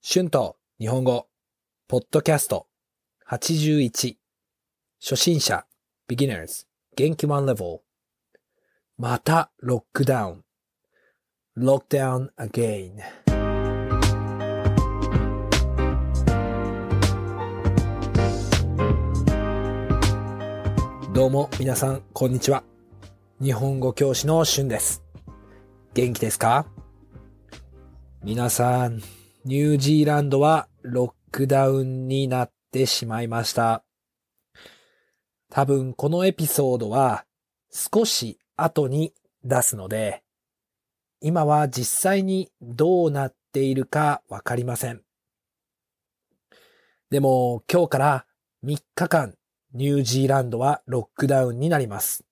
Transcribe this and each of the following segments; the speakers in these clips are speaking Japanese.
春と日本語、ポッドキャスト。81初心者。beginners 元気 one level またロックダウン。lockdown again どうも皆さんこんにちは。日本語教師の春です。元気ですか？皆さん。ニュージーランドはロックダウンになってしまいました。多分このエピソードは少し後に出すので、今は実際にどうなっているかわかりません。でも今日から3日間ニュージーランドはロックダウンになります。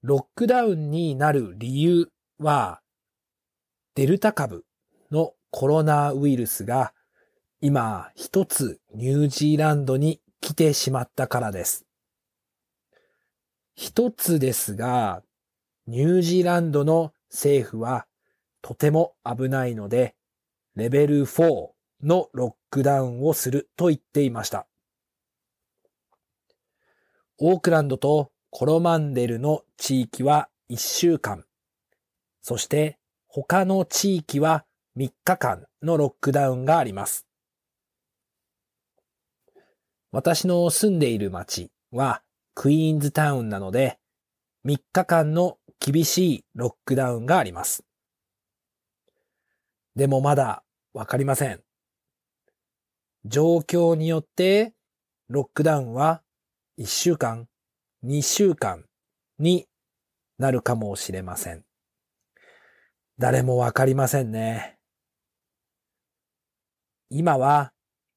ロックダウンになる理由はデルタ株のコロナウイルスが今一つニュージーランドに来てしまったからです。一つですが、ニュージーランドの政府はとても危ないので、レベル4のロックダウンをすると言っていました。オークランドとコロマンデルの地域は1週間、そして他の地域は3日間のロックダウンがあります。私の住んでいる町はクイーンズタウンなので3日間の厳しいロックダウンがあります。でもまだわかりません。状況によってロックダウンは1週間、2週間になるかもしれません。誰もわかりませんね。今は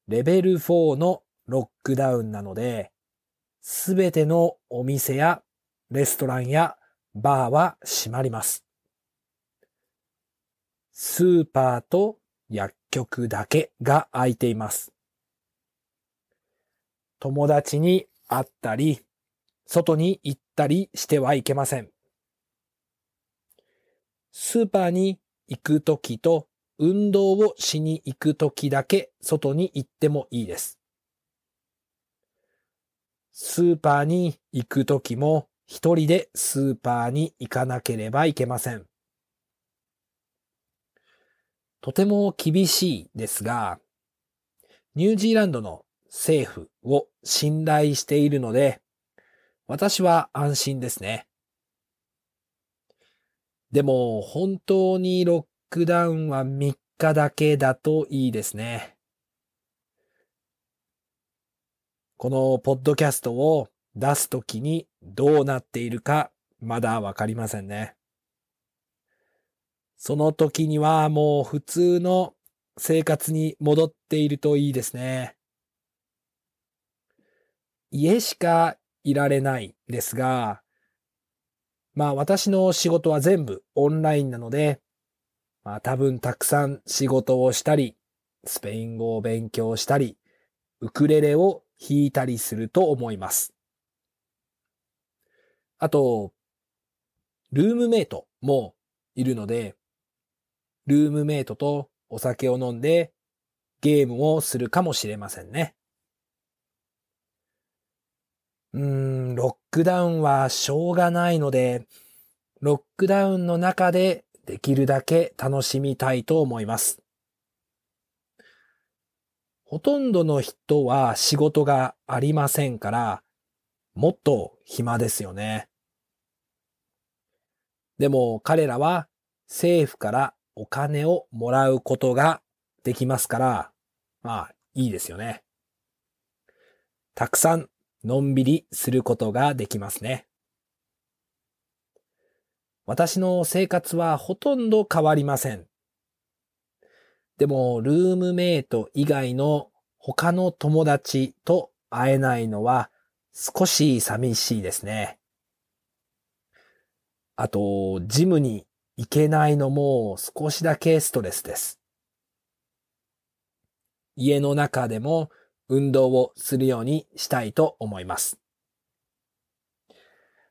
レベル4のロックダウンなので、すべてのお店やレストランやバーは閉まります。スーパーと薬局だけが空いています。友達に会ったり、外に行ったりしてはいけません。スーパーに行くときと運動をしに行くときだけ外に行ってもいいです。スーパーに行くときも一人でスーパーに行かなければいけません。とても厳しいですが、ニュージーランドの政府を信頼しているので、私は安心ですね。でも本当にロックダウンは3日だけだといいですね。このポッドキャストを出すときにどうなっているかまだわかりませんね。その時にはもう普通の生活に戻っているといいですね。家しかいられないですが、まあ私の仕事は全部オンラインなので、まあ多分たくさん仕事をしたり、スペイン語を勉強したり、ウクレレを弾いたりすると思います。あと、ルームメイトもいるので、ルームメイトとお酒を飲んでゲームをするかもしれませんね。うーん、ロックダウンはしょうがないので、ロックダウンの中でできるだけ楽しみたいと思います。ほとんどの人は仕事がありませんから、もっと暇ですよね。でも彼らは政府からお金をもらうことができますから、まあいいですよね。たくさんのんびりすることができますね。私の生活はほとんど変わりません。でも、ルームメイト以外の他の友達と会えないのは少し寂しいですね。あと、ジムに行けないのも少しだけストレスです。家の中でも運動をするようにしたいと思います。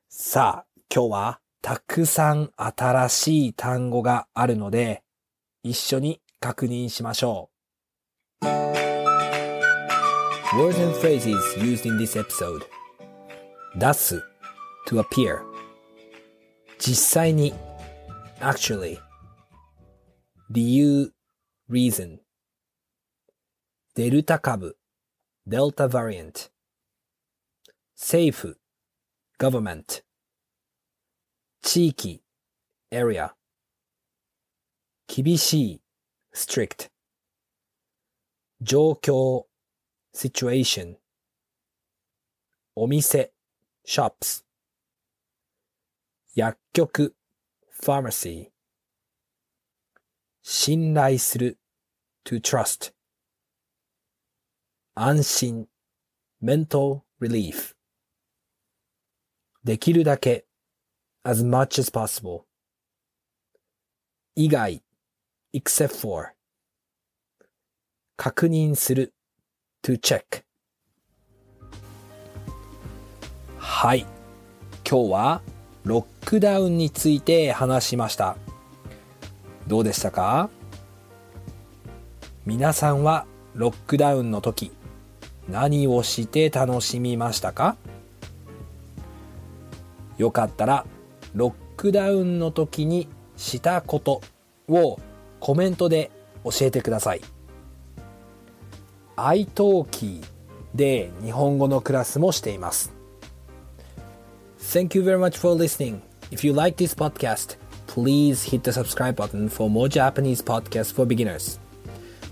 さあ、今日はたくさん新しい単語があるので、一緒に確認しましょう。Words and phrases used in this episode 出す to appear 実際に actually 理由 reason デルタ株 Delta variant 政府 government 地域 area 厳しい strict 状況 situation お店 shops 薬局 pharmacy 信頼する to trust 安心 mental relief できるだけ as much as possible. 以外 except for. 確認する。to check. はい。今日はロックダウンについて話しました。どうでしたか？皆さんはロックダウンの時何をして楽しみましたか？よかったらロックダウンの時にしたことをコメントで教えてください。iTalki で日本語のクラスもしています。Thank you very much for listening. If you like this podcast, please hit the subscribe button for more Japanese podcasts for beginners.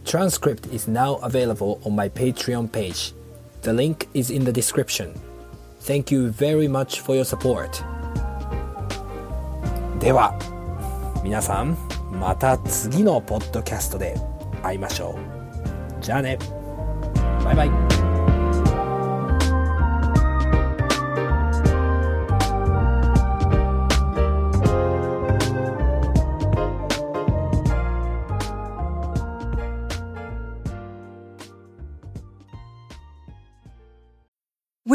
Transcript is now available on my Patreon page. The link is in the description. Thank you very much for your support. では、皆さん、また次のポッドキャストで会いましょう。じゃあね。バイバイ。